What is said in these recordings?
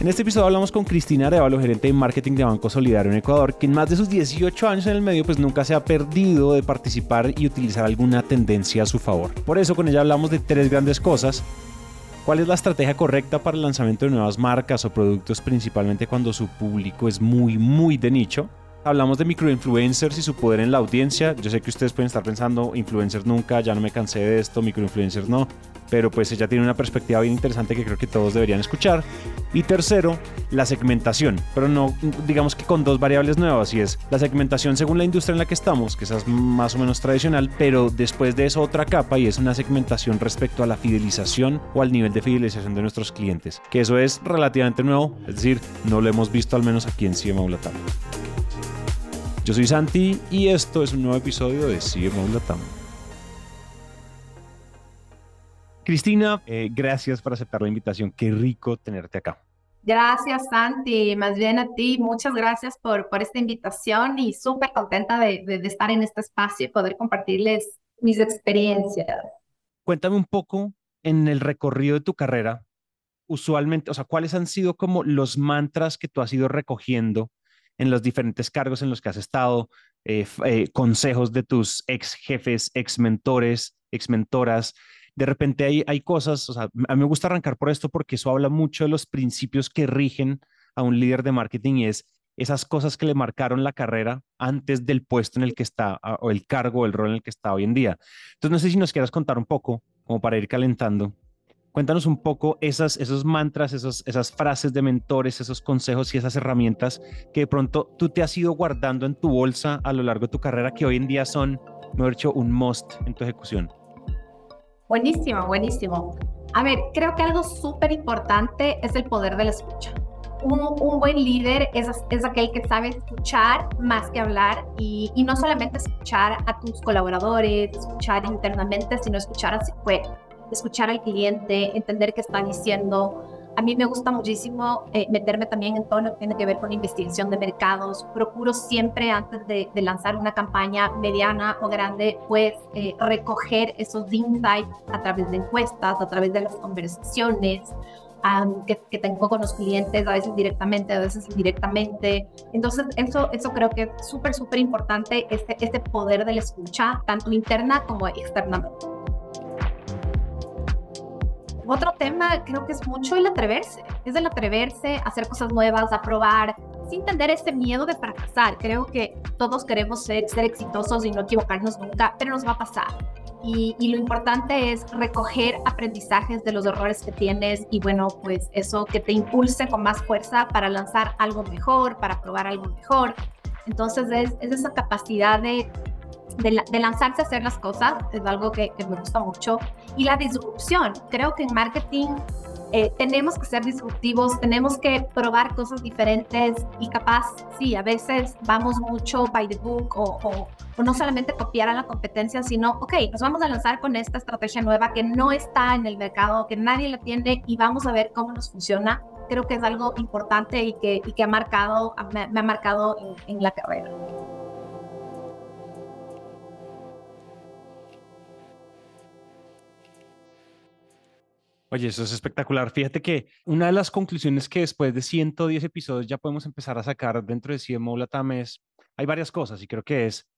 En este episodio hablamos con Cristina Arevalo, gerente de marketing de Banco Solidario en Ecuador, que en más de sus 18 años en el medio pues nunca se ha perdido de participar y utilizar alguna tendencia a su favor. Por eso con ella hablamos de tres grandes cosas. ¿Cuál es la estrategia correcta para el lanzamiento de nuevas marcas o productos, principalmente cuando su público es muy, muy de nicho? Hablamos de microinfluencers y su poder en la audiencia. Yo sé que ustedes pueden estar pensando, influencers nunca, ya no me cansé de esto, microinfluencers no pero pues ella tiene una perspectiva bien interesante que creo que todos deberían escuchar. Y tercero, la segmentación, pero no digamos que con dos variables nuevas, y es la segmentación según la industria en la que estamos, que esa es más o menos tradicional, pero después de eso otra capa y es una segmentación respecto a la fidelización o al nivel de fidelización de nuestros clientes, que eso es relativamente nuevo, es decir, no lo hemos visto al menos aquí en CMO Latam. Yo soy Santi y esto es un nuevo episodio de CMO Latam. Cristina, eh, gracias por aceptar la invitación. Qué rico tenerte acá. Gracias, Santi. Más bien a ti, muchas gracias por, por esta invitación y súper contenta de, de, estar en este espacio y poder compartirles mis experiencias. Cuéntame un poco en el recorrido de tu carrera, usualmente, o sea, ¿cuáles han sido como los mantras que tú has ido recogiendo en los diferentes cargos en los que has estado, eh, eh, consejos de tus ex jefes, ex mentores, ex mentoras? de repente hay, hay cosas, o sea, a mí me gusta arrancar por esto porque eso habla mucho de los principios que rigen a un líder de marketing y es esas cosas que le marcaron la carrera antes del puesto en el que está o el cargo o el rol en el que está hoy en día. Entonces, no sé si nos quieras contar un poco, como para ir calentando. Cuéntanos un poco esas, esos mantras, esos, esas frases de mentores, esos consejos y esas herramientas que de pronto tú te has ido guardando en tu bolsa a lo largo de tu carrera que hoy en día son, mejor dicho, un must en tu ejecución. Buenísimo, buenísimo. A ver, creo que algo súper importante es el poder de la escucha. Un, un buen líder es, es, aquel que sabe escuchar más que hablar y, y, no solamente escuchar a tus colaboradores, escuchar internamente, sino escuchar así fue, escuchar al cliente, entender qué está diciendo, a mí me gusta muchísimo eh, meterme también en todo lo que tiene que ver con investigación de mercados. Procuro siempre antes de, lanzar una campaña mediana o grande, pues eh, recoger esos insights a través de encuestas, a través de las conversaciones. que, que, tengo con los clientes, a veces directamente, a veces indirectamente. Entonces, eso, eso creo que es súper, súper importante, este, este poder de la escucha, tanto interna como externamente. Otro tema creo que es mucho el atreverse, es el atreverse a hacer cosas nuevas, a probar, sin tener ese miedo de fracasar. Creo que todos queremos ser, ser exitosos y no equivocarnos nunca, pero nos va a pasar. Y, y, lo importante es recoger aprendizajes de los errores que tienes y bueno, pues eso que te impulse con más fuerza para lanzar algo mejor, para probar algo mejor. Entonces es, es esa capacidad de de, lanzarse a hacer las cosas, es algo que, me gusta mucho. Y la disrupción, creo que en marketing eh, tenemos que ser disruptivos, tenemos que probar cosas diferentes y capaz, sí, a veces vamos mucho by the book o, o, no solamente copiar a la competencia, sino, ok, nos vamos a lanzar con esta estrategia nueva que no está en el mercado, que nadie la tiene y vamos a ver cómo nos funciona. Creo que es algo importante y que, y que ha marcado, me, ha marcado en, en la carrera. Oye, eso es espectacular. Fíjate que una de las conclusiones que después de 110 episodios ya podemos empezar a sacar dentro de CMO Latam es, hay varias cosas y creo que es,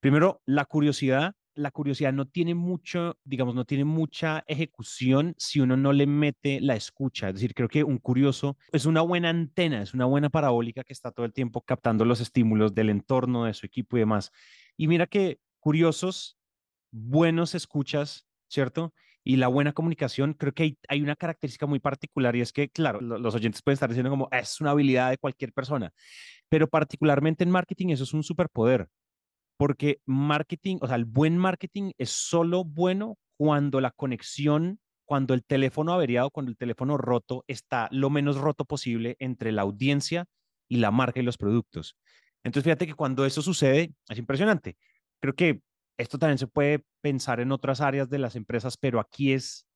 primero, la curiosidad. La curiosidad no tiene mucho, digamos, no tiene mucha ejecución si uno no le mete la escucha. Es decir, creo que un curioso es una buena antena, es una buena parabólica que está todo el tiempo captando los estímulos del entorno, de su equipo y demás. Y mira que curiosos, buenos escuchas, ¿cierto? Y la buena comunicación, creo que hay, una característica muy particular y es que, claro, los oyentes pueden estar diciendo como es una habilidad de cualquier persona, pero particularmente en marketing eso es un superpoder, porque marketing, o sea, el buen marketing es solo bueno cuando la conexión, cuando el teléfono averiado, cuando el teléfono roto está lo menos roto posible entre la audiencia y la marca y los productos. Entonces, fíjate que cuando eso sucede, es impresionante. Creo que esto también se puede pensar en otras áreas de las empresas, pero aquí es,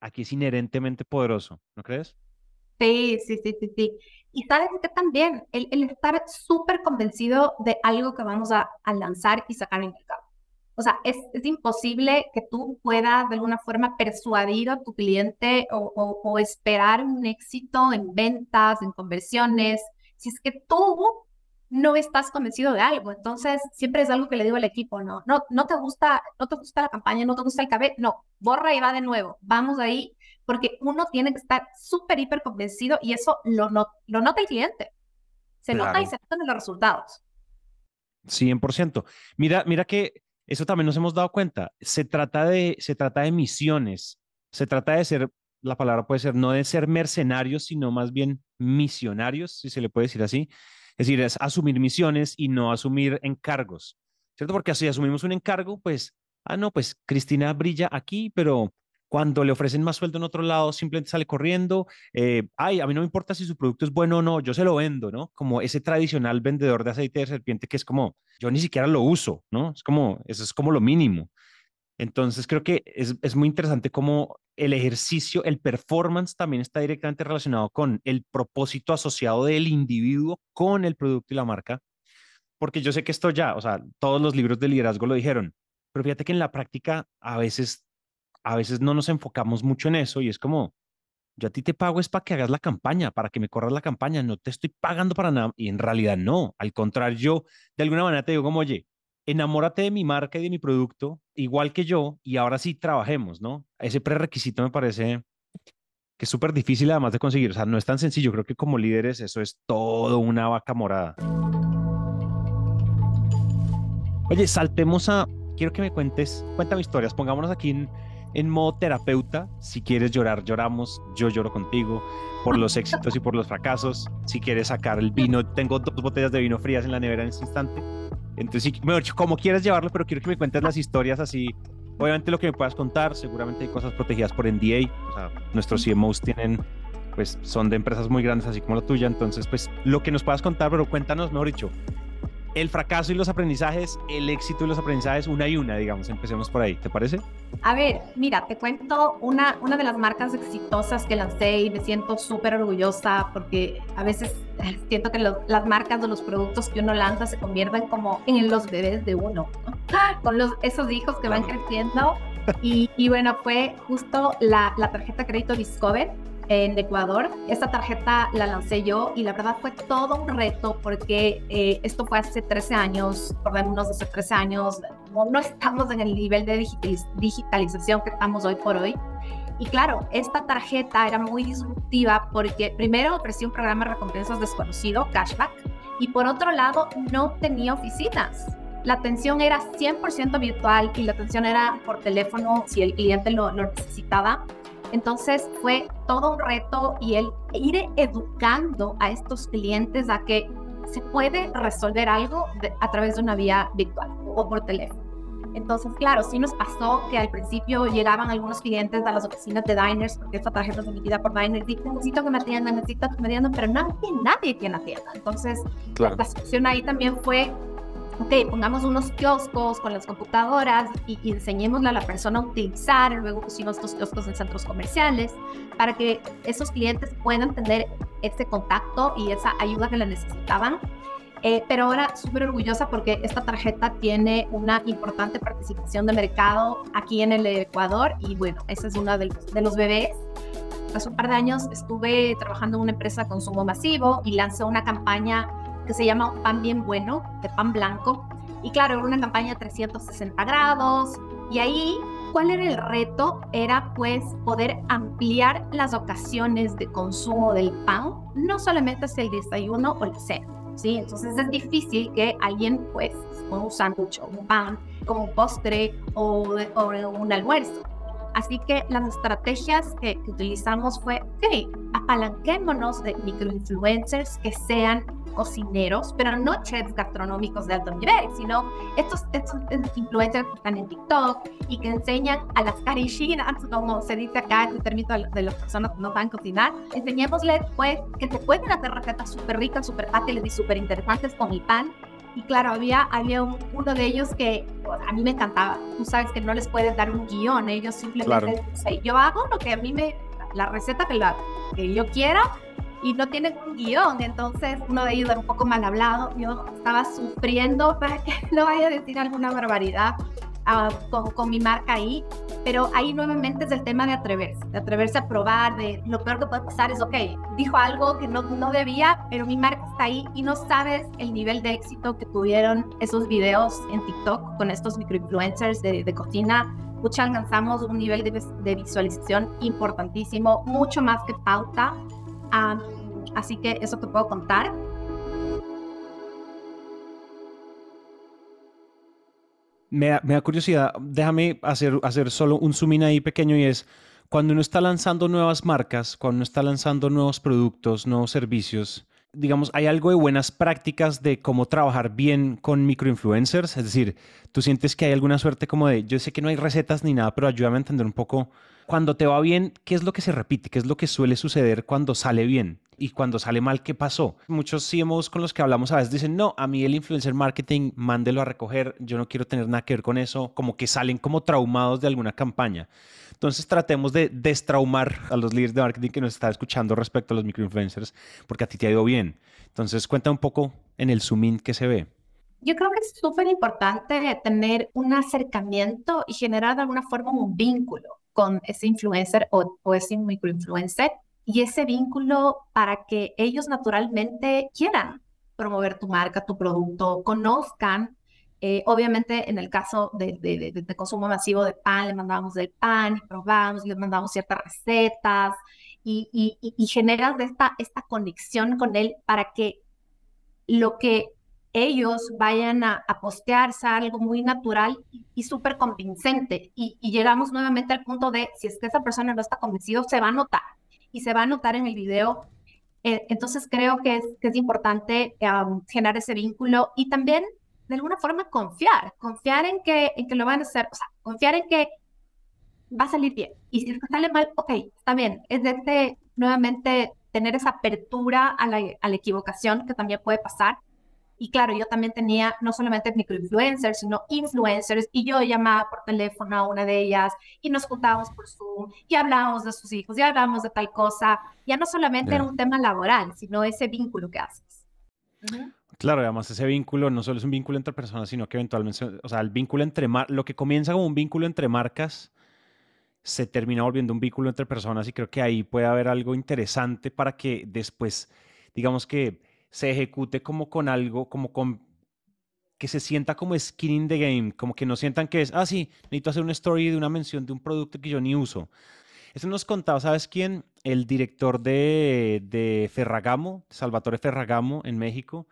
aquí es inherentemente poderoso, ¿no crees? Sí, sí, sí, sí, sí. Y sabes que también el, el estar súper convencido de algo que vamos a, a, lanzar y sacar en mercado. O sea, es, es, imposible que tú puedas de alguna forma persuadir a tu cliente o, o, esperar un éxito en ventas, en conversiones, si es que tú no estás convencido de algo. Entonces, siempre es algo que le digo al equipo, no, no, no te gusta, no te gusta la campaña, no te gusta el cabello, no, borra y va de nuevo, vamos ahí, porque uno tiene que estar súper, hiper convencido y eso lo, lo nota el cliente. Se nota y se notan los resultados. 100%. Mira, mira que eso también nos hemos dado cuenta. Se trata de, se trata de misiones. Se trata de ser, la palabra puede ser, no de ser mercenarios, sino más bien misionarios, si se le puede decir así. Es decir, es asumir misiones y no asumir encargos, ¿cierto? Porque así asumimos un encargo, pues, ah, no, pues Cristina brilla aquí, pero cuando le ofrecen más sueldo en otro lado, simplemente sale corriendo. Eh, ay, a mí no me importa si su producto es bueno o no, yo se lo vendo, ¿no? Como ese tradicional vendedor de aceite de serpiente que es como, yo ni siquiera lo uso, ¿no? Es como, eso es como lo mínimo. Entonces creo que es, es muy interesante cómo el ejercicio, el performance también está directamente relacionado con el propósito asociado del individuo con el producto y la marca. Porque yo sé que esto ya, o sea, todos los libros de liderazgo lo dijeron, pero fíjate que en la práctica a veces a veces no nos enfocamos mucho en eso y es como, yo a ti te pago es para que hagas la campaña, para que me corras la campaña, no te estoy pagando para nada. Y en realidad no, al contrario, yo de alguna manera te digo como, oye, enamórate de mi marca y de mi producto, igual que yo, y ahora sí trabajemos, ¿no? Ese prerequisito me parece que es súper difícil además de conseguir, o sea, no es tan sencillo, creo que como líderes eso es todo una vaca morada. Oye, saltemos a, quiero que me cuentes, cuéntame historias, pongámonos aquí en en modo terapeuta. Si quieres llorar, lloramos. Yo lloro contigo por los éxitos y por los fracasos. Si quieres sacar el vino, tengo dos botellas de vino frías en la nevera en este instante. Entonces, como quieras llevarlo, pero quiero que me cuentes las historias así. Obviamente lo que me puedas contar, seguramente hay cosas protegidas por NDA. O sea, nuestros CMOs tienen, pues son de empresas muy grandes así como la tuya. Entonces, pues lo que nos puedas contar, pero cuéntanos, mejor dicho, el fracaso y los aprendizajes, el éxito y los aprendizajes, una y una, digamos. Empecemos por ahí, ¿te parece? A ver, mira, te cuento una, una de las marcas exitosas que lancé y me siento súper orgullosa porque a veces siento que las marcas o los productos que uno lanza se convierten como en los bebés de uno, con los, esos hijos que van creciendo. Y, y, bueno, fue justo la, la tarjeta crédito Discover en Ecuador. Esta tarjeta la lancé yo y la verdad fue todo un reto porque eh, esto fue hace 13 años, lo menos hace 13 años, no, no estamos en el nivel de digitalización que estamos hoy por hoy. Y claro, esta tarjeta era muy disruptiva porque primero ofrecía un programa de recompensas desconocido, cashback, y por otro lado no tenía oficinas. La atención era 100% virtual y la atención era por teléfono si el cliente lo, lo necesitaba. Entonces fue todo un reto y el ir educando a estos clientes a que se puede resolver algo a través de una vía virtual o por teléfono. Entonces, claro, sí nos pasó que al principio llegaban algunos clientes a las oficinas de Diners, porque esta tarjeta es emitida por Diners, y necesito que me atiendan, necesito que me atiendan, pero nadie, nadie tiene atienda. Entonces, la solución ahí también fue ok, pongamos unos kioscos con las computadoras y, enseñémosle a la persona a utilizar, luego pusimos estos kioscos en centros comerciales para que esos clientes puedan tener ese contacto y esa ayuda que le necesitaban. Eh, pero ahora súper orgullosa porque esta tarjeta tiene una importante participación de mercado aquí en el Ecuador y bueno, ese es uno de los, de los bebés hace un par de años estuve trabajando en una empresa de consumo masivo y lancé una campaña que se llama Pan Bien Bueno, de pan blanco. Y claro, era una campaña 360 grados. Y ahí, ¿cuál era el reto? Era pues poder ampliar las ocasiones de consumo del pan, no solamente hacia el desayuno o el cena. ¿sí? Entonces es difícil que alguien pues con un sándwich o un pan como un postre o, o un almuerzo. Así que las estrategias que, utilizamos fue, ok, apalanquémonos de microinfluencers que sean cocineros, pero no chefs gastronómicos de alto nivel, sino estos, estos influencers que están en TikTok y que enseñan a las carishinas, como se dice acá el término de las personas que no a cocinar, enseñémosles pues que se pueden hacer recetas súper ricas, súper fáciles y súper interesantes con el pan y claro, había, había uno de ellos que pues, a mí me encantaba. Tú sabes que no les puedes dar un guion, ellos simplemente yo hago lo que a mí me, la receta que, la, que yo quiera y no tienen un guion. Entonces uno de ellos era un poco mal hablado. Yo estaba sufriendo para que no vaya a decir alguna barbaridad. Con, con, mi marca ahí, pero ahí nuevamente es el tema de atreverse, de atreverse a probar, de lo peor que puede pasar es, ok, dijo algo que no, no debía, pero mi marca está ahí y no sabes el nivel de éxito que tuvieron esos videos en TikTok con estos microinfluencers de, de cocina. Mucho alcanzamos un nivel de, de, visualización importantísimo, mucho más que pauta. así que eso te puedo contar. Me da, curiosidad, déjame hacer, hacer solo un zoom in ahí pequeño y es, cuando uno está lanzando nuevas marcas, cuando uno está lanzando nuevos productos, nuevos servicios, digamos, hay algo de buenas prácticas de cómo trabajar bien con microinfluencers? Es decir, ¿tú sientes que hay alguna suerte como de, yo sé que no hay recetas ni nada, pero ayúdame a entender un poco, cuando te va bien, ¿qué es lo que se repite? ¿Qué es lo que suele suceder cuando sale bien? y cuando sale mal, ¿qué pasó? Muchos CMOs con los que hablamos a veces dicen, no, a mí el influencer marketing, mándelo a recoger, yo no quiero tener nada que ver con eso, como que salen como traumados de alguna campaña. Entonces tratemos de destraumar a los líderes de marketing que nos están escuchando respecto a los microinfluencers, porque a ti te ha ido bien. Entonces cuenta un poco en el zoom in que se ve. Yo creo que es súper importante tener un acercamiento y generar de alguna forma un vínculo con ese influencer o, o ese microinfluencer y ese vínculo para que ellos naturalmente quieran promover tu marca, tu producto, conozcan. Eh, obviamente, en el caso de, de, consumo masivo de pan, le mandábamos el pan probamos, les mandamos ciertas recetas y, generas esta conexión con él para que lo que ellos vayan a, a postear sea algo muy natural y, súper convincente. Y, y, llegamos nuevamente al punto de, si es que esa persona no está convencido, se va a notar y se va a notar en el video. Eh, entonces creo que es, importante generar ese vínculo y también de alguna forma confiar, confiar en que, en que lo van a hacer, confiar en que va a salir bien. Y si sale mal, ok, está bien. Es de este, nuevamente, tener esa apertura a a la equivocación que también puede pasar y claro, yo también tenía no solamente microinfluencers, sino influencers, y yo llamaba por teléfono a una de ellas y nos juntábamos por Zoom y hablábamos de sus hijos y hablábamos de tal cosa. Ya no solamente era un tema laboral, sino ese vínculo que haces. Claro, además ese vínculo no solo es un vínculo entre personas, sino que eventualmente, o sea, el vínculo entre, lo que comienza como un vínculo entre marcas, se termina volviendo un vínculo entre personas y creo que ahí puede haber algo interesante para que después, digamos que se ejecute como con algo, como con que se sienta como skin in the game, como que no sientan que es, ah, sí, necesito hacer una story de una mención de un producto que yo ni uso. Eso nos contaba, ¿sabes quién? El director de, de Ferragamo, Salvatore Ferragamo en México,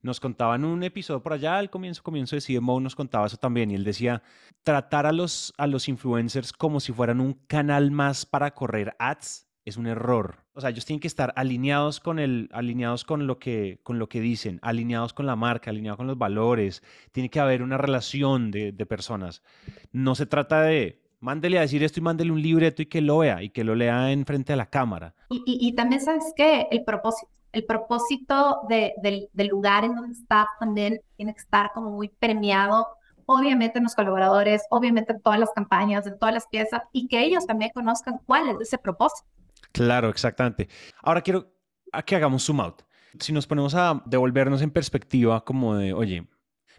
nos contaba en un episodio por allá, al comienzo, comienzo de CMO, nos contaba eso también. Y él decía, tratar a los, a los influencers como si fueran un canal más para correr ads es un error. O sea, ellos tienen que estar alineados con el, alineados con lo que, con lo que dicen, alineados con la marca, alineados con los valores. Tiene que haber una relación de, personas. No se trata de mándele a decir esto y mándele un libreto y que lo vea y que lo lea en frente a la cámara. Y, también sabes que el propósito, el propósito del, lugar en donde está también tiene que estar como muy premiado obviamente en los colaboradores, obviamente en todas las campañas, en todas las piezas, y que ellos también conozcan cuál es ese propósito. Claro, exactamente. Ahora quiero que hagamos zoom out. Si nos ponemos a devolvernos en perspectiva como de, oye,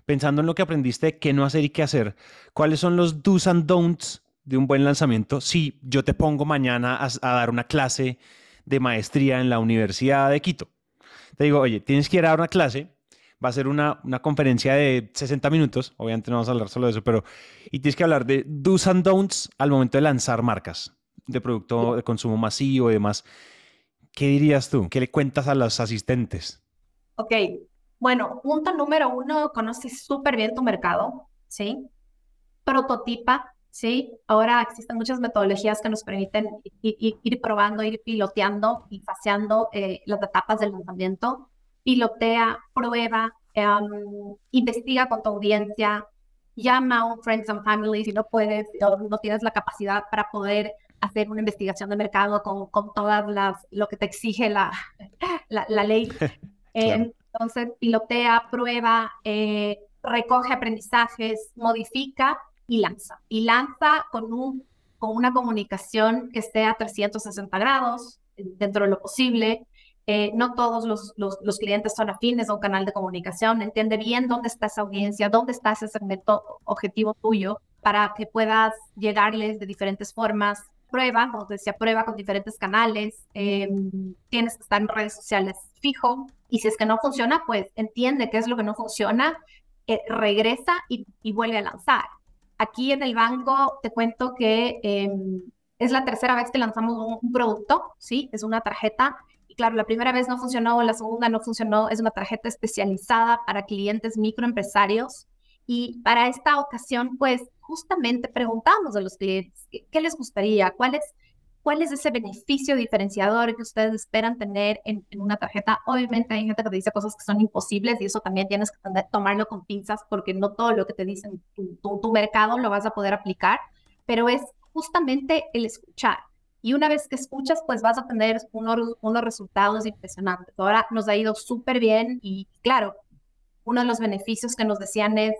pensando en lo que aprendiste, qué no hacer y qué hacer, ¿cuáles son los do's and don'ts de un buen lanzamiento si yo te pongo mañana a, dar una clase de maestría en la Universidad de Quito? Te digo, oye, tienes que ir a dar una clase, va a ser una, una, conferencia de 60 minutos, obviamente no vamos a hablar solo de eso, pero y tienes que hablar de do's and don'ts al momento de lanzar marcas de producto de consumo masivo y demás. ¿Qué dirías tú? ¿Qué le cuentas a los asistentes? Ok, bueno, punto número uno, conoces súper bien tu mercado, ¿sí? Prototipa, ¿sí? Ahora existen muchas metodologías que nos permiten ir, probando, ir piloteando y faseando eh, las etapas del lanzamiento. Pilotea, prueba, em, investiga con tu audiencia, llama a un Friends and Family si no puedes no tienes la capacidad para poder hacer una investigación de mercado con, con todas las, lo que te exige la, la, ley. entonces, pilotea, prueba, eh, recoge aprendizajes, modifica y lanza. Y lanza con, un, con una comunicación que esté a 360 grados, dentro de lo posible. Eh, no todos los, los, los, clientes son afines a un canal de comunicación. Entiende bien dónde está esa audiencia, dónde está ese segmento objetivo tuyo para que puedas llegarles de diferentes formas. Prueba, te decía, prueba con diferentes canales. Em, tienes que estar en redes sociales fijo. Y si es que no funciona, pues entiende qué es lo que no funciona, eh, regresa y, vuelve a lanzar. Aquí en el banco te cuento que em, es la tercera vez que lanzamos un, producto, ¿sí? Es una tarjeta. Y claro, la primera vez no funcionó, la segunda no funcionó. Es una tarjeta especializada para clientes microempresarios. Y para esta ocasión, pues justamente preguntamos a los clientes qué, les gustaría, cuál es, cuál es ese beneficio diferenciador que ustedes esperan tener en, una tarjeta. Obviamente hay gente que te dice cosas que son imposibles y eso también tienes que tomarlo con pinzas porque no todo lo que te dicen tu, tu mercado lo vas a poder aplicar, pero es justamente el escuchar. Y una vez que escuchas, pues vas a tener unos, unos resultados impresionantes. Ahora nos ha ido súper bien y claro, uno de los beneficios que nos decían es,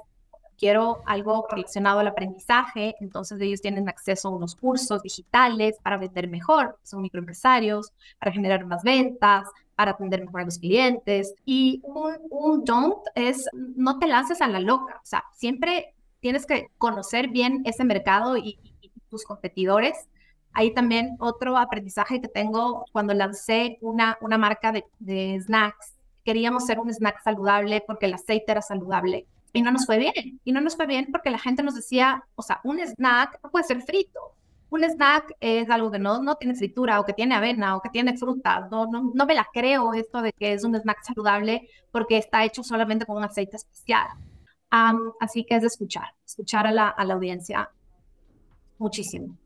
quiero algo relacionado al aprendizaje, entonces ellos tienen acceso a unos cursos digitales para vender mejor, son microempresarios, para generar más ventas, para atender mejor a los clientes. Y un, un don't es, no te lances a la loca, o sea, siempre tienes que conocer bien ese mercado y, tus competidores. Ahí también otro aprendizaje que tengo cuando lancé una, una marca de, de snacks. Queríamos ser un snack saludable porque el aceite era saludable y no nos fue bien. Y no nos fue bien porque la gente nos decía, o sea, un snack no puede ser frito. Un snack es algo que no, no tiene fritura o que tiene avena o que tiene fruta. No, no, no me la creo esto de que es un snack saludable porque está hecho solamente con un aceite especial. así que es escuchar, escuchar a la, a la audiencia muchísimo.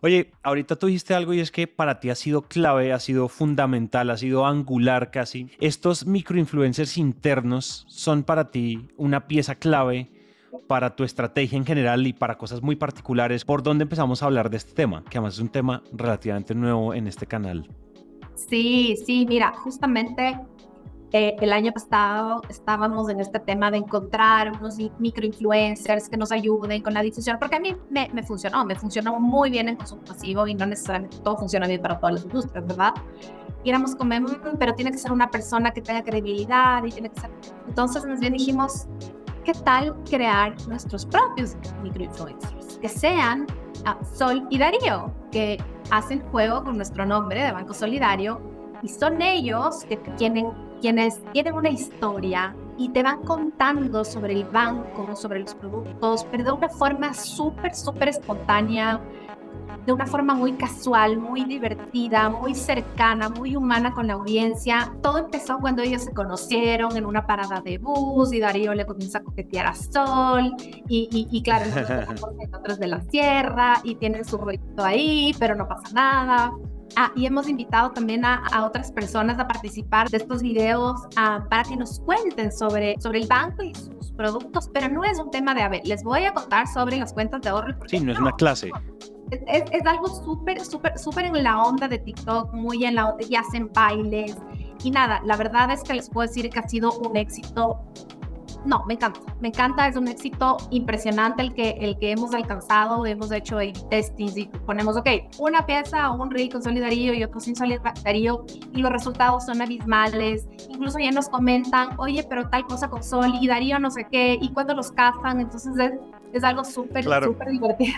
Oye, ahorita tú dijiste algo y es que para ti ha sido clave, ha sido fundamental, ha sido angular casi. Estos microinfluencers internos son para ti una pieza clave para tu estrategia en general y para cosas muy particulares. ¿Por dónde empezamos a hablar de este tema? Que además es un tema relativamente nuevo en este canal. Sí, sí, mira, justamente eh, el año pasado estábamos en este tema de encontrar unos microinfluencers que nos ayuden con la difusión, porque a mí me, me, funcionó, me funcionó muy bien en consumo pasivo y no necesariamente todo funciona bien para todas las industrias, ¿verdad? Y éramos como, mm, pero tiene que ser una persona que tenga credibilidad y tiene que ser... Entonces más bien dijimos, ¿qué tal crear nuestros propios microinfluencers? Que sean ah, Sol y Darío, que hacen juego con nuestro nombre de Banco Solidario y son ellos que tienen quienes tienen una historia y te van contando sobre el banco, sobre los productos, pero de una forma súper, súper espontánea, de una forma muy casual, muy divertida, muy cercana, muy humana con la audiencia. Todo empezó cuando ellos se conocieron en una parada de bus y Darío le comienza a coquetear a Sol y, y, claro, nosotros de la sierra y tienen su rollito ahí, pero no pasa nada. Ah, y hemos invitado también a, otras personas a participar de estos videos ah, para que nos cuenten sobre, sobre el banco y sus productos, pero no es un tema de, a ver, les voy a contar sobre las cuentas de ahorro. Sí, no, es una clase. Es, es, algo súper, súper, súper en la onda de TikTok, muy en la onda, y hacen bailes. Y nada, la verdad es que les puedo decir que ha sido un éxito no, me encanta, me encanta, es un éxito impresionante el que, el que hemos alcanzado, hemos hecho testings y ponemos, ok, una pieza, un reel con solidario y otro sin solidario y los resultados son abismales, incluso ya nos comentan, oye, pero tal cosa con solidario, no sé qué, y cuando los cazan, entonces es, es algo súper, súper divertido.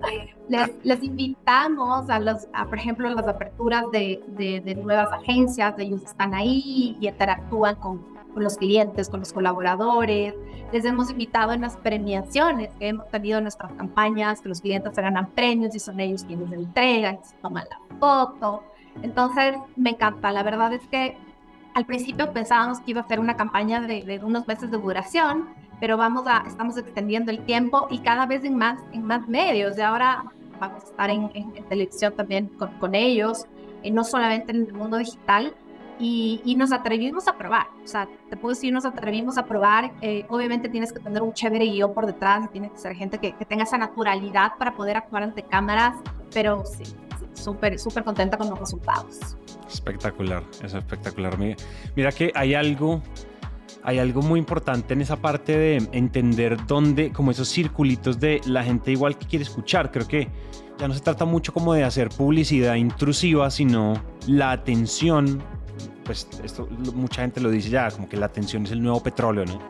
les, les, invitamos a los, a, por ejemplo, las aperturas de, de, de nuevas agencias, ellos están ahí y interactúan con con los clientes, con los colaboradores. Les hemos invitado en las premiaciones que hemos tenido en nuestras campañas, que los clientes se ganan premios y son ellos quienes entregan, se toman la foto. Entonces, me encanta. La verdad es que al principio pensábamos que iba a ser una campaña de, unos meses de duración, pero vamos a, estamos extendiendo el tiempo y cada vez en más, en más medios. Y ahora vamos a estar en, televisión también con, con ellos, y no solamente en el mundo digital, y, nos atrevimos a probar. O sea, te puedo decir, nos atrevimos a probar. Eh, obviamente tienes que tener un chévere guion por detrás, tiene que ser gente que, tenga esa naturalidad para poder actuar ante cámaras, pero sí, súper, súper contenta con los resultados. Espectacular, es espectacular. Mira que hay algo hay algo muy importante en esa parte de entender dónde, como esos circulitos de la gente igual que quiere escuchar. Creo que ya no se trata mucho como de hacer publicidad intrusiva, sino la atención pues esto mucha gente lo dice ya, como que la atención es el nuevo petróleo, ¿no?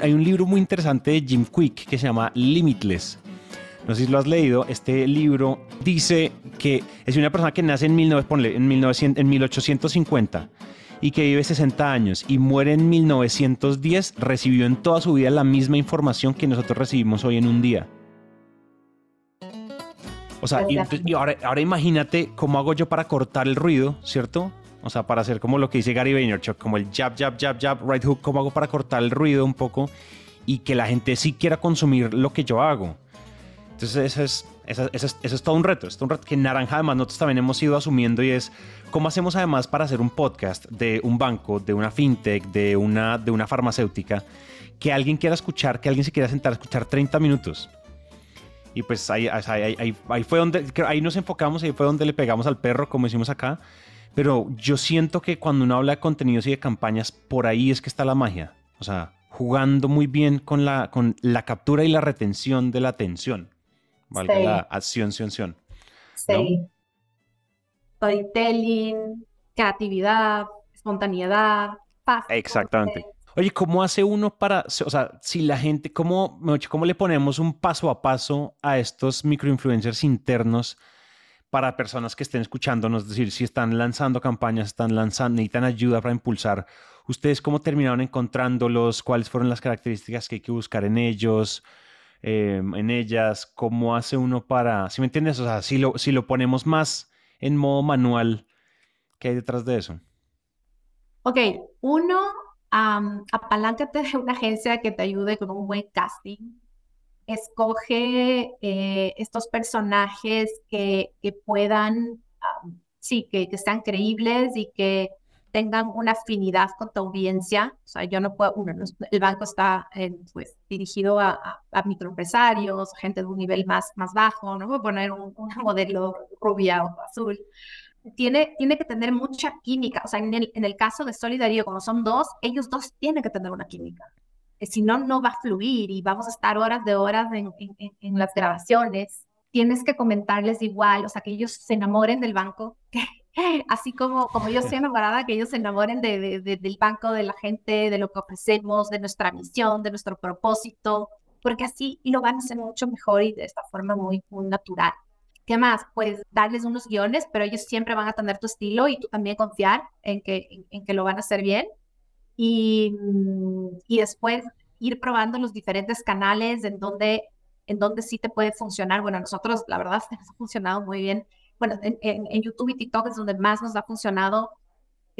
hay un libro muy interesante de Jim Quick que se llama Limitless. No sé si lo has leído. Este libro dice que es una persona que nace en, 19, en, 1900, en 1850 y que vive 60 años y muere en 1910, recibió en toda su vida la misma información que nosotros recibimos hoy en un día. O sea, y, ahora, ahora, imagínate cómo hago yo para cortar el ruido, ¿cierto? O sea, para hacer como lo que dice Gary Vaynerchuk, como el jab, jab, jab, jab, right hook, cómo hago para cortar el ruido un poco y que la gente sí quiera consumir lo que yo hago. Entonces, eso es, eso, es, eso es todo un reto. Es un reto que Naranja, además, nosotros también hemos ido asumiendo y es cómo hacemos además para hacer un podcast de un banco, de una fintech, de una, de una farmacéutica, que alguien quiera escuchar, que alguien se quiera sentar a escuchar 30 minutos y pues ahí, ahí, ahí, fue donde, ahí nos enfocamos, ahí fue donde le pegamos al perro, como decimos acá. Pero yo siento que cuando uno habla de contenidos y de campañas, por ahí es que está la magia. O sea, jugando muy bien con la, con la captura y la retención de la atención. Valga la acción, acción, acción. Sí. Storytelling, creatividad, espontaneidad, paz. Exactamente. Oye, ¿cómo hace uno para, o sea, si la gente, cómo, cómo le ponemos un paso a paso a estos microinfluencers internos para personas que estén escuchándonos, es decir, si están lanzando campañas, están lanzando, necesitan ayuda para impulsar, ¿ustedes cómo terminaron encontrándolos? ¿Cuáles fueron las características que hay que buscar en ellos? Em, en ellas, ¿cómo hace uno para, si me entiendes? O sea, si lo, si lo ponemos más en modo manual, ¿qué hay detrás de eso? Ok, uno, um, apaláncate de una agencia que te ayude con un buen casting. Escoge eh, estos personajes que, puedan, sí, que, que, sean creíbles y que tengan una afinidad con tu audiencia. O sea, yo no puedo, el banco está pues, dirigido a, microempresarios, gente de un nivel más, bajo, no a poner un, un modelo rubia o azul tiene, tiene que tener mucha química. O sea, en el, en el caso de Solidario, como son dos, ellos dos tienen que tener una química. Eh, si no, no va a fluir y vamos a estar horas de horas en, en, en las grabaciones. Tienes que comentarles igual, o sea, que ellos se enamoren del banco, así como, como yo estoy enamorada, que ellos se enamoren de, de, del banco, de la gente, de lo que ofrecemos, de nuestra misión, de nuestro propósito, porque así lo van a hacer mucho mejor y de esta forma muy, muy natural. ¿Qué más? Pues darles unos guiones, pero ellos siempre van a tener tu estilo y tú también confiar en que, en, que lo van a hacer bien. Y, y, después ir probando los diferentes canales en donde, en donde sí te puede funcionar. Bueno, nosotros, la verdad, nos ha funcionado muy bien. Bueno, en, en, YouTube y TikTok es donde más nos ha funcionado.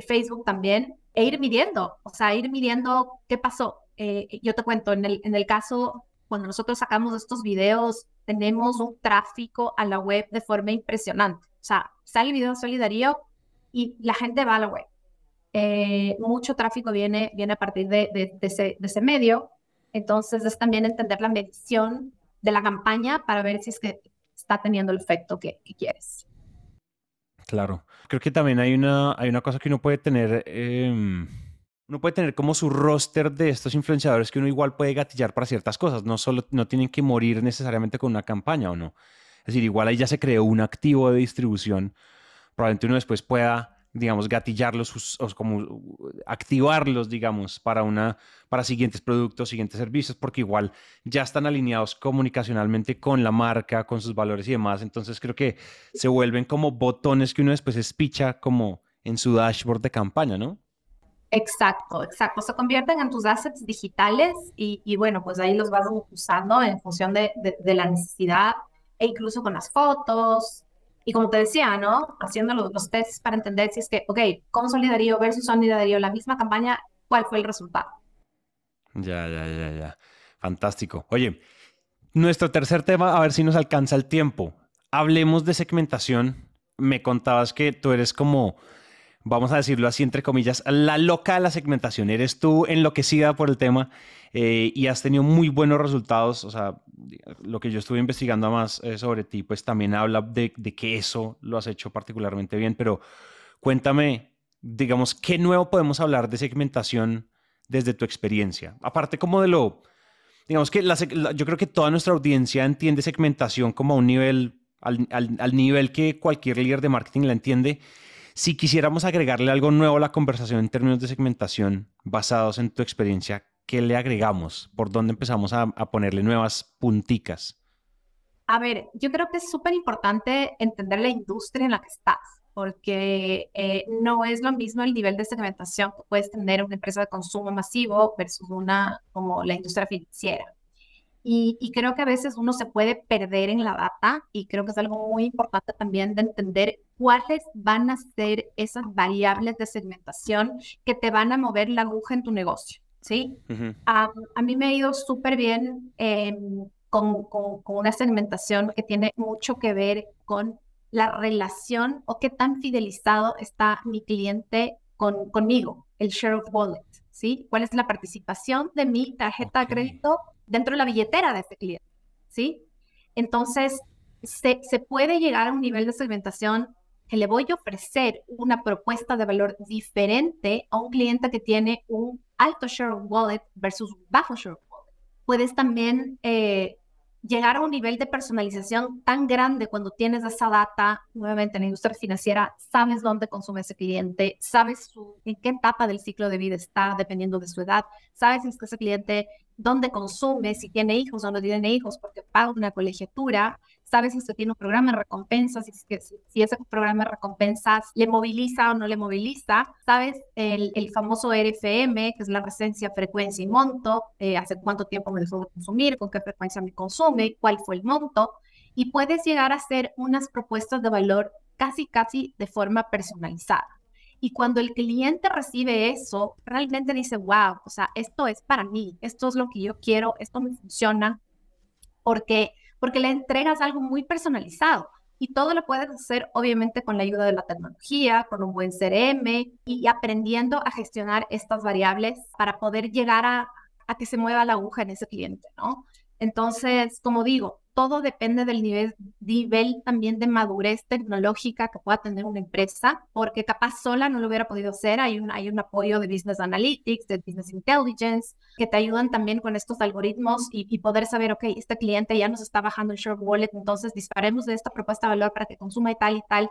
Facebook también. E ir midiendo, o sea, ir midiendo qué pasó. Eh, yo te cuento, en el, en el caso, cuando nosotros sacamos estos videos tenemos un tráfico a la web de forma impresionante. O sea, sale el video solidario y la gente va a la web. Eh, mucho tráfico viene, viene a partir de, de, ese, de, ese, medio. Entonces es también entender la medición de la campaña para ver si es que está teniendo el efecto que, quieres. Claro. Creo que también hay una, hay una cosa que uno puede tener. Eh uno puede tener como su roster de estos influenciadores que uno igual puede gatillar para ciertas cosas. No solo no tienen que morir necesariamente con una campaña o no. Es decir, igual ahí ya se creó un activo de distribución. Probablemente uno después pueda, digamos, gatillarlos o como activarlos, digamos, para una para siguientes productos, siguientes servicios, porque igual ya están alineados comunicacionalmente con la marca, con sus valores y demás. Entonces creo que se vuelven como botones que uno después espicha como en su dashboard de campaña, ¿no? Exacto, exacto. Se convierten en tus assets digitales y, bueno, pues ahí los vas usando en función de, la necesidad e incluso con las fotos. Y como te decía, ¿no? Haciendo los, los tests para entender si es que, ok, con Solidario versus Solidario, la misma campaña, ¿cuál fue el resultado? Ya, ya, ya, ya. Fantástico. Oye, nuestro tercer tema, a ver si nos alcanza el tiempo. Hablemos de segmentación. Me contabas que tú eres como vamos a decirlo así entre comillas, la loca de la segmentación. Eres tú enloquecida por el tema eh, y has tenido muy buenos resultados. O sea, lo que yo estuve investigando más eh, sobre ti, pues también habla de, que eso lo has hecho particularmente bien. Pero cuéntame, digamos, ¿qué nuevo podemos hablar de segmentación desde tu experiencia? Aparte como de lo... Digamos que yo creo que toda nuestra audiencia entiende segmentación como a un nivel, al, al nivel que cualquier líder de marketing la entiende si quisiéramos agregarle algo nuevo a la conversación en términos de segmentación basados en tu experiencia, ¿qué le agregamos? ¿Por dónde empezamos a, ponerle nuevas punticas? A ver, yo creo que es súper importante entender la industria en la que estás, porque eh, no es lo mismo el nivel de segmentación que puedes tener una empresa de consumo masivo versus una como la industria financiera. Y, creo que a veces uno se puede perder en la data y creo que es algo muy importante también de entender cuáles van a ser esas variables de segmentación que te van a mover la aguja en tu negocio, ¿sí? a mí me ha ido súper bien em, con, con, una segmentación que tiene mucho que ver con la relación o qué tan fidelizado está mi cliente con, conmigo, el share of wallet, ¿sí? ¿Cuál es la participación de mi tarjeta de crédito dentro de la billetera de este cliente, ¿sí? Entonces, se, se puede llegar a un nivel de segmentación que le voy a ofrecer una propuesta de valor diferente a un cliente que tiene un alto share wallet versus bajo share wallet. Puedes también eh, llegar a un nivel de personalización tan grande cuando tienes esa data, nuevamente en la industria financiera, sabes dónde consume ese cliente, sabes su, en qué etapa del ciclo de vida está, dependiendo de su edad, sabes si es que ese cliente dónde consume, si tiene hijos o no tiene hijos, porque paga una colegiatura, sabes si usted tiene un programa de recompensas, si, si, si ese programa de recompensas le moviliza o no le moviliza, sabes el, el famoso RFM, que es la presencia, frecuencia y monto, eh, hace cuánto tiempo me dejó de consumir, con qué frecuencia me consume, cuál fue el monto, y puedes llegar a hacer unas propuestas de valor casi, casi de forma personalizada. Y cuando el cliente recibe eso, realmente dice, wow, o sea, esto es para mí, esto es lo que yo quiero, esto me funciona, porque, porque le entregas algo muy personalizado. Y todo lo puedes hacer, obviamente, con la ayuda de la tecnología, con un buen CRM y aprendiendo a gestionar estas variables para poder llegar a, a que se mueva la aguja en ese cliente, ¿no? Entonces, como digo, todo depende del nivel, nivel también de madurez tecnológica que pueda tener una empresa, porque capaz sola no lo hubiera podido hacer. Hay un, hay un apoyo de Business Analytics, de Business Intelligence, que te ayudan también con estos algoritmos y, poder saber, ok, este cliente ya nos está bajando el short wallet, entonces disparemos de esta propuesta de valor para que consuma y tal y tal.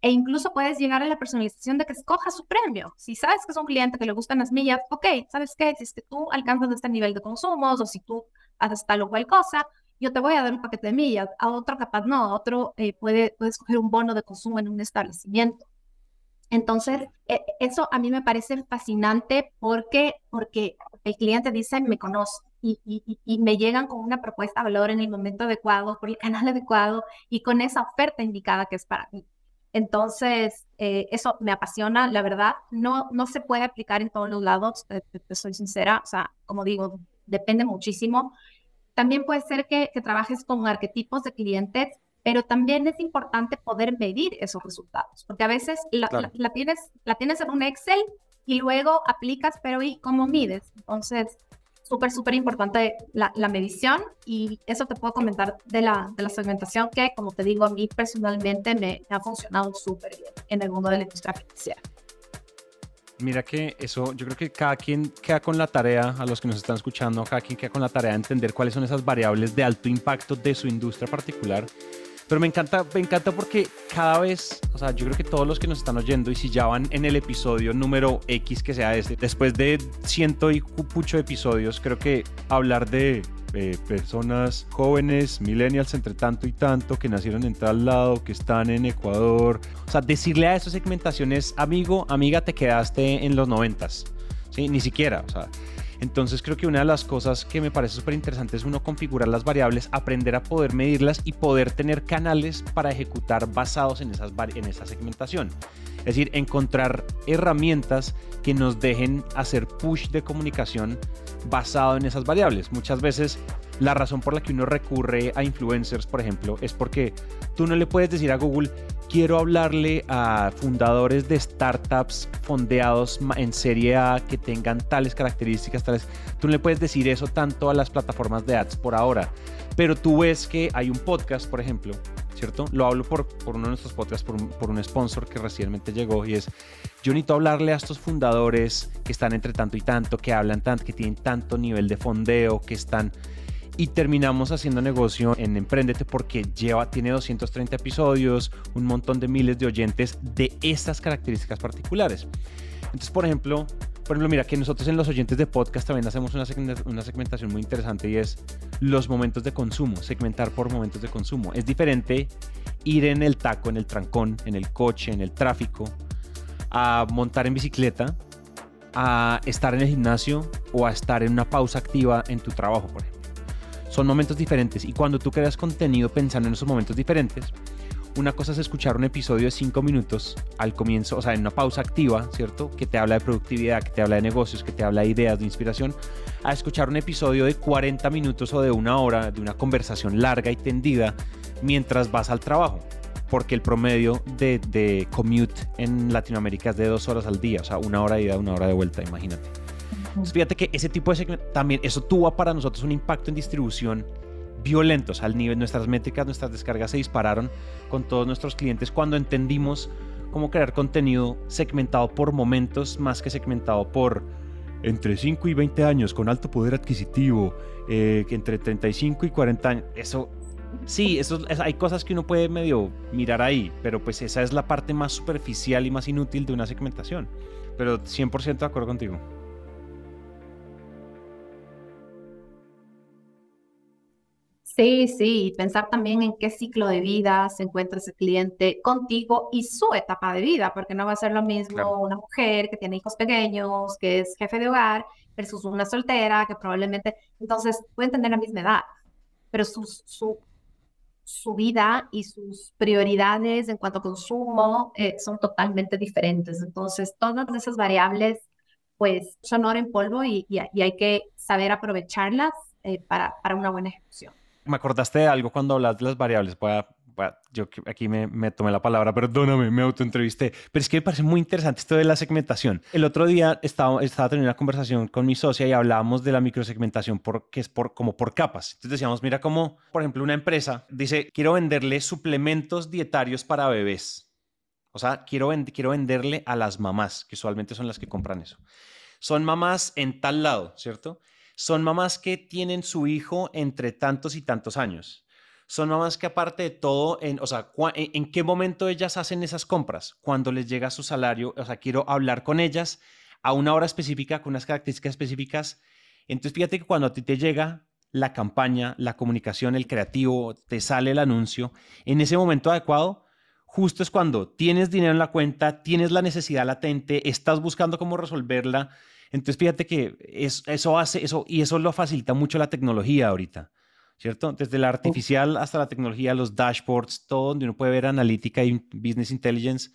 E incluso puedes llegar a la personalización de que escoja su premio. Si sabes que es un cliente que le gustan las millas, ok, ¿sabes qué? Si es que tú alcanzas este nivel de consumos o si tú haces tal o cual cosa, yo te voy a dar un paquete de millas, a otro capaz no, a otro eh, puede, puede escoger un bono de consumo en un establecimiento. Entonces, e, eso a mí me parece fascinante porque, porque el cliente dice, me conoce y, y, y, me llegan con una propuesta de valor en el momento adecuado, por el canal adecuado y con esa oferta indicada que es para mí. Entonces, eh, eso me apasiona, la verdad, no, no se puede aplicar en todos los lados, te soy sincera, o sea, como digo, depende muchísimo. También puede ser que, trabajes con arquetipos de clientes, pero también es importante poder medir esos resultados, porque a veces la, tienes, la tienes en un Excel y luego aplicas, pero ¿y cómo mides? Entonces, súper, súper importante la, medición y eso te puedo comentar de la, de la segmentación que, como te digo, a mí personalmente me, me ha funcionado súper bien en el mundo de la industria financiera. Mira que eso, yo creo que cada quien queda con la tarea, a los que nos están escuchando, cada quien queda con la tarea de entender cuáles son esas variables de alto impacto de su industria particular. Pero me encanta, me encanta porque cada vez, o sea, yo creo que todos los que nos están oyendo y si ya van en el episodio número X que sea este, después de ciento y pucho episodios, creo que hablar de eh, personas jóvenes, millennials entre tanto y tanto, que nacieron en tal lado, que están en Ecuador. O sea, decirle a esas segmentaciones, amigo, amiga, te quedaste en los noventas. ¿sí? Ni siquiera, o sea. Entonces creo que una de las cosas que me parece súper interesante es uno configurar las variables, aprender a poder medirlas y poder tener canales para ejecutar basados en, esas, en esa segmentación. Es decir, encontrar herramientas que nos dejen hacer push de comunicación basado en esas variables. Muchas veces la razón por la que uno recurre a influencers, por ejemplo, es porque tú no le puedes decir a Google, quiero hablarle a fundadores de startups fondeados en serie A que tengan tales características, tales. Tú no le puedes decir eso tanto a las plataformas de ads por ahora. Pero tú ves que hay un podcast, por ejemplo, ¿cierto? Lo hablo por, uno de nuestros podcasts, por un, por un sponsor que recientemente llegó y es, yo necesito hablarle a estos fundadores que están entre tanto y tanto, que hablan tanto, que tienen tanto nivel de fondeo, que están y terminamos haciendo negocio en Emprendete porque lleva, tiene 230 episodios, un montón de miles de oyentes de estas características particulares. Entonces, por ejemplo, Por ejemplo, mira que nosotros en los oyentes de podcast también hacemos una, una segmentación muy interesante y es los momentos de consumo, segmentar por momentos de consumo. Es diferente ir en el taco, en el trancón, en el coche, en el tráfico, a montar en bicicleta, a estar en el gimnasio o a estar en una pausa activa en tu trabajo, por ejemplo. Son momentos diferentes y cuando tú creas contenido pensando en esos momentos diferentes, una cosa es escuchar un episodio de 5 minutos al comienzo, o sea, en una pausa activa, ¿cierto? Que te habla de productividad, que te habla de negocios, que te habla de ideas, de inspiración, a escuchar un episodio de 40 minutos o de una hora, de una conversación larga y tendida mientras vas al trabajo. Porque el promedio de, de commute en Latinoamérica es de dos horas al día, o sea, una hora de ida, una hora de vuelta, imagínate. Entonces, fíjate que ese tipo de también, eso tuvo para nosotros un impacto en distribución violentos al nivel, nuestras métricas, nuestras descargas se dispararon con todos nuestros clientes cuando entendimos cómo crear contenido segmentado por momentos más que segmentado por entre 5 y 20 años con alto poder adquisitivo, eh, entre 35 y 40 años. Eso, sí, eso, hay cosas que uno puede medio mirar ahí, pero pues esa es la parte más superficial y más inútil de una segmentación. Pero 100% de acuerdo contigo. Sí, sí, pensar también en qué ciclo de vida se encuentra ese cliente contigo y su etapa de vida, porque no va a ser lo mismo una mujer que tiene hijos pequeños, que es jefe de hogar, versus una soltera que probablemente, entonces pueden tener la misma edad, pero su, su, su vida y sus prioridades en cuanto a consumo eh, son totalmente diferentes. Entonces, todas esas variables, pues, son oro en polvo y, y, hay que saber aprovecharlas eh, para, para una buena ejecución me acordaste de algo cuando hablas de las variables. yo aquí me, tomé la palabra, perdóname, me autoentrevisté. Pero es que me parece muy interesante esto de la segmentación. El otro día estaba, teniendo una conversación con mi socia y hablábamos de la microsegmentación por, que es por, como por capas. Entonces decíamos, mira cómo, por ejemplo, una empresa dice, quiero venderle suplementos dietarios para bebés. O sea, quiero, quiero venderle a las mamás, que usualmente son las que compran eso. Son mamás en tal lado, ¿cierto? Son mamás que tienen su hijo entre tantos y tantos años. Son mamás que aparte de todo, en, o sea, ¿en qué momento ellas hacen esas compras? Cuando les llega su salario, o sea, quiero hablar con ellas a una hora específica, con unas características específicas. Entonces, fíjate que cuando a ti te llega la campaña, la comunicación, el creativo, te sale el anuncio, en ese momento adecuado, justo es cuando tienes dinero en la cuenta, tienes la necesidad latente, estás buscando cómo resolverla entonces, fíjate que eso hace, eso, y eso lo facilita mucho la tecnología ahorita, ¿cierto? Desde la artificial hasta la tecnología, los dashboards, todo donde uno puede ver analítica y business intelligence,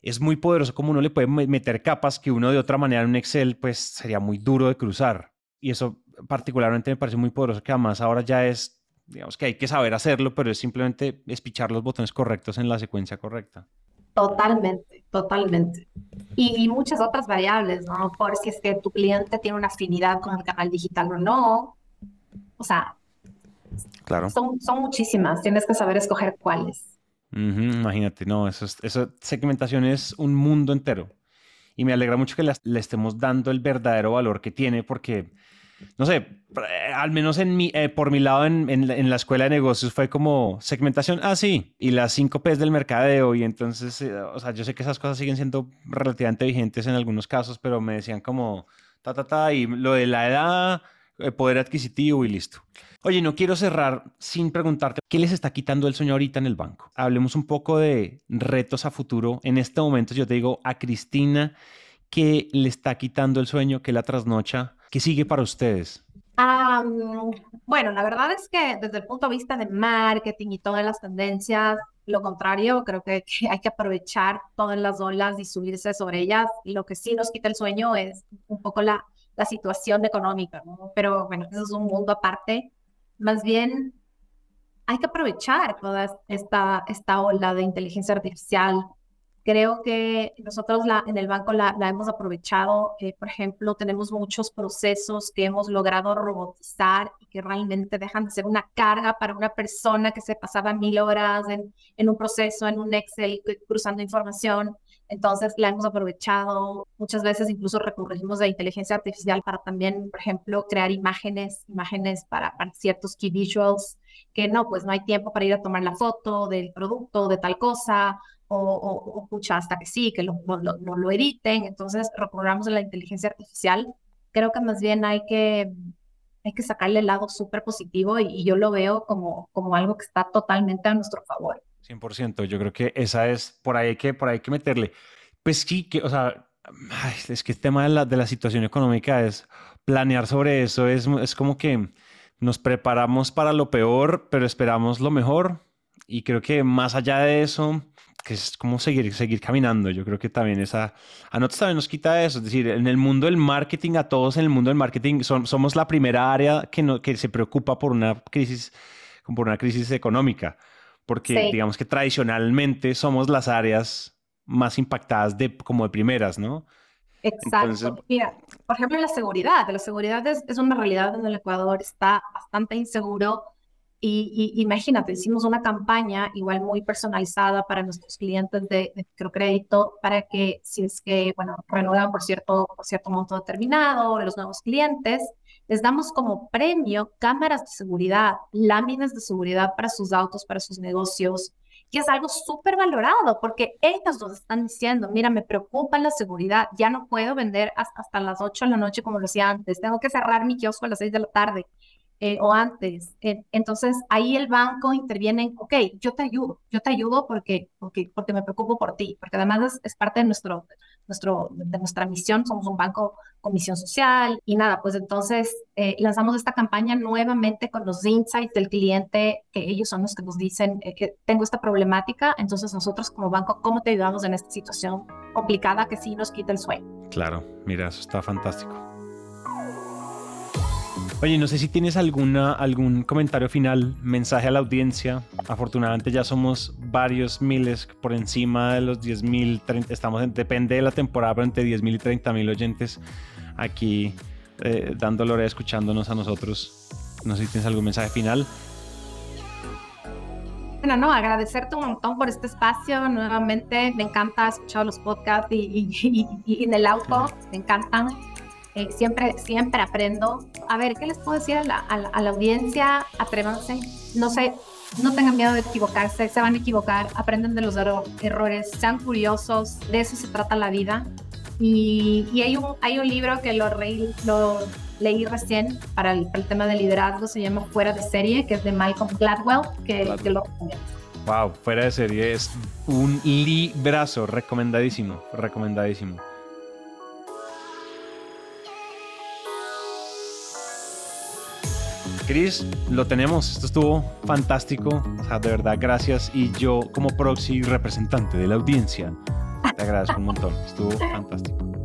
es muy poderoso como uno le puede meter capas que uno de otra manera en un Excel, pues sería muy duro de cruzar. Y eso particularmente me parece muy poderoso, que además ahora ya es, digamos que hay que saber hacerlo, pero es simplemente espichar los botones correctos en la secuencia correcta. Totalmente, totalmente. Y, muchas otras variables, ¿no? Por si es que tu cliente tiene una afinidad con el canal digital o no. O sea, claro. son, son muchísimas. Tienes que saber escoger cuáles. imagínate, no, eso, eso, segmentación es un mundo entero. Y me alegra mucho que le estemos dando el verdadero valor que tiene, porque no sé, eh, al menos en mi, eh, por mi lado en, en, la escuela de negocios fue como segmentación, ah, sí, y las cinco P's del mercadeo. Y entonces, eh, o sea, yo sé que esas cosas siguen siendo relativamente vigentes en algunos casos, pero me decían como, ta, ta, ta, y lo de la edad, poder adquisitivo y listo. Oye, no quiero cerrar sin preguntarte, ¿qué les está quitando el sueño ahorita en el banco? Hablemos un poco de retos a futuro. En este momento yo te digo a Cristina, ¿qué le está quitando el sueño, que la trasnocha? ¿Qué sigue para ustedes? bueno, la verdad es que desde el punto de vista de marketing y todas las tendencias, lo contrario, creo que, hay que aprovechar todas las olas y subirse sobre ellas. Y lo que sí nos quita el sueño es un poco la, situación económica, ¿no? Pero bueno, eso es un mundo aparte. Más bien, hay que aprovechar toda esta, esta ola de inteligencia artificial Creo que nosotros la, en el banco la, hemos aprovechado. Eh, por ejemplo, tenemos muchos procesos que hemos logrado robotizar y que realmente dejan de ser una carga para una persona que se pasaba mil horas en, en un proceso, en un Excel, cruzando información. Entonces la hemos aprovechado. Muchas veces incluso recurrimos a inteligencia artificial para también, por ejemplo, crear imágenes, imágenes para, para ciertos key visuals, que no, pues no hay tiempo para ir a tomar la foto del producto, de tal cosa, o, o, o hasta que sí, que lo, lo, lo, editen. Entonces a la inteligencia artificial. Creo que más bien hay que, hay que sacarle el lado súper positivo y, y, yo lo veo como, como algo que está totalmente a nuestro favor. 100%, yo creo que esa es, por ahí que, por ahí que meterle. Pues sí, que, o sea, es que el tema de la, de la situación económica es planear sobre eso, es, es como que nos preparamos para lo peor, pero esperamos lo mejor. Y creo que más allá de eso, que es como seguir, seguir caminando. Yo creo que también esa, a nosotros también nos quita eso. Es decir, en el mundo del marketing, a todos en el mundo del marketing, somos la primera área que, no, que se preocupa por una crisis, por una crisis económica porque digamos que tradicionalmente somos las áreas más impactadas de como de primeras, ¿no? Exacto. Mira, por ejemplo, la seguridad. La seguridad es, es, una realidad en el Ecuador, está bastante inseguro. Y, imagínate, hicimos una campaña igual muy personalizada para nuestros clientes de, de microcrédito para que si es que, bueno, renuevan por cierto, por cierto monto determinado, de los nuevos clientes, les damos como premio cámaras de seguridad, láminas de seguridad para sus autos, para sus negocios, y es algo súper valorado porque ellos nos están diciendo, mira, me preocupa la seguridad, ya no puedo vender hasta, hasta las 8 de la noche como lo hacía antes, tengo que cerrar mi kiosco a las 6 de la tarde. Eh, o antes. Eh, entonces ahí el banco interviene en, ok, yo te ayudo, yo te ayudo porque, porque, porque me preocupo por ti, porque además es, es parte de, nuestro, nuestro, de nuestra misión, somos un banco con misión social y nada, pues entonces eh, lanzamos esta campaña nuevamente con los insights del cliente, que ellos son los que nos dicen que tengo esta problemática, entonces nosotros como banco, ¿cómo te ayudamos en esta situación complicada que sí nos quita el sueño? Claro, mira, eso está fantástico. Oye, no sé si tienes alguna, algún comentario final, mensaje a la audiencia. Afortunadamente ya somos varios miles por encima de los 10 mil, estamos en, depende de la temporada, pero entre 10 mil y 30 mil oyentes aquí eh, dándole escuchándonos a nosotros. No sé si tienes algún mensaje final. Bueno, no, agradecerte un montón por este espacio. Nuevamente, me encanta escuchar los podcasts y, y en el auto, me encantan. Eh, siempre, siempre aprendo. A ver, ¿qué les puedo decir a la, a la, audiencia? Atrévanse, no sé, no tengan miedo de equivocarse, se van a equivocar, aprenden de los errores, sean curiosos, de eso se trata la vida. Y, y hay, un, hay un libro que lo, lo leí recién para el, tema de liderazgo, se llama Fuera de Serie, que es de Malcolm Gladwell, que, que lo Wow, Fuera de Serie es un librazo, recomendadísimo, recomendadísimo. Cris, lo tenemos. Esto estuvo fantástico. De verdad, gracias. Y yo, como proxy representante de la audiencia, te agradezco un montón. Estuvo fantástico.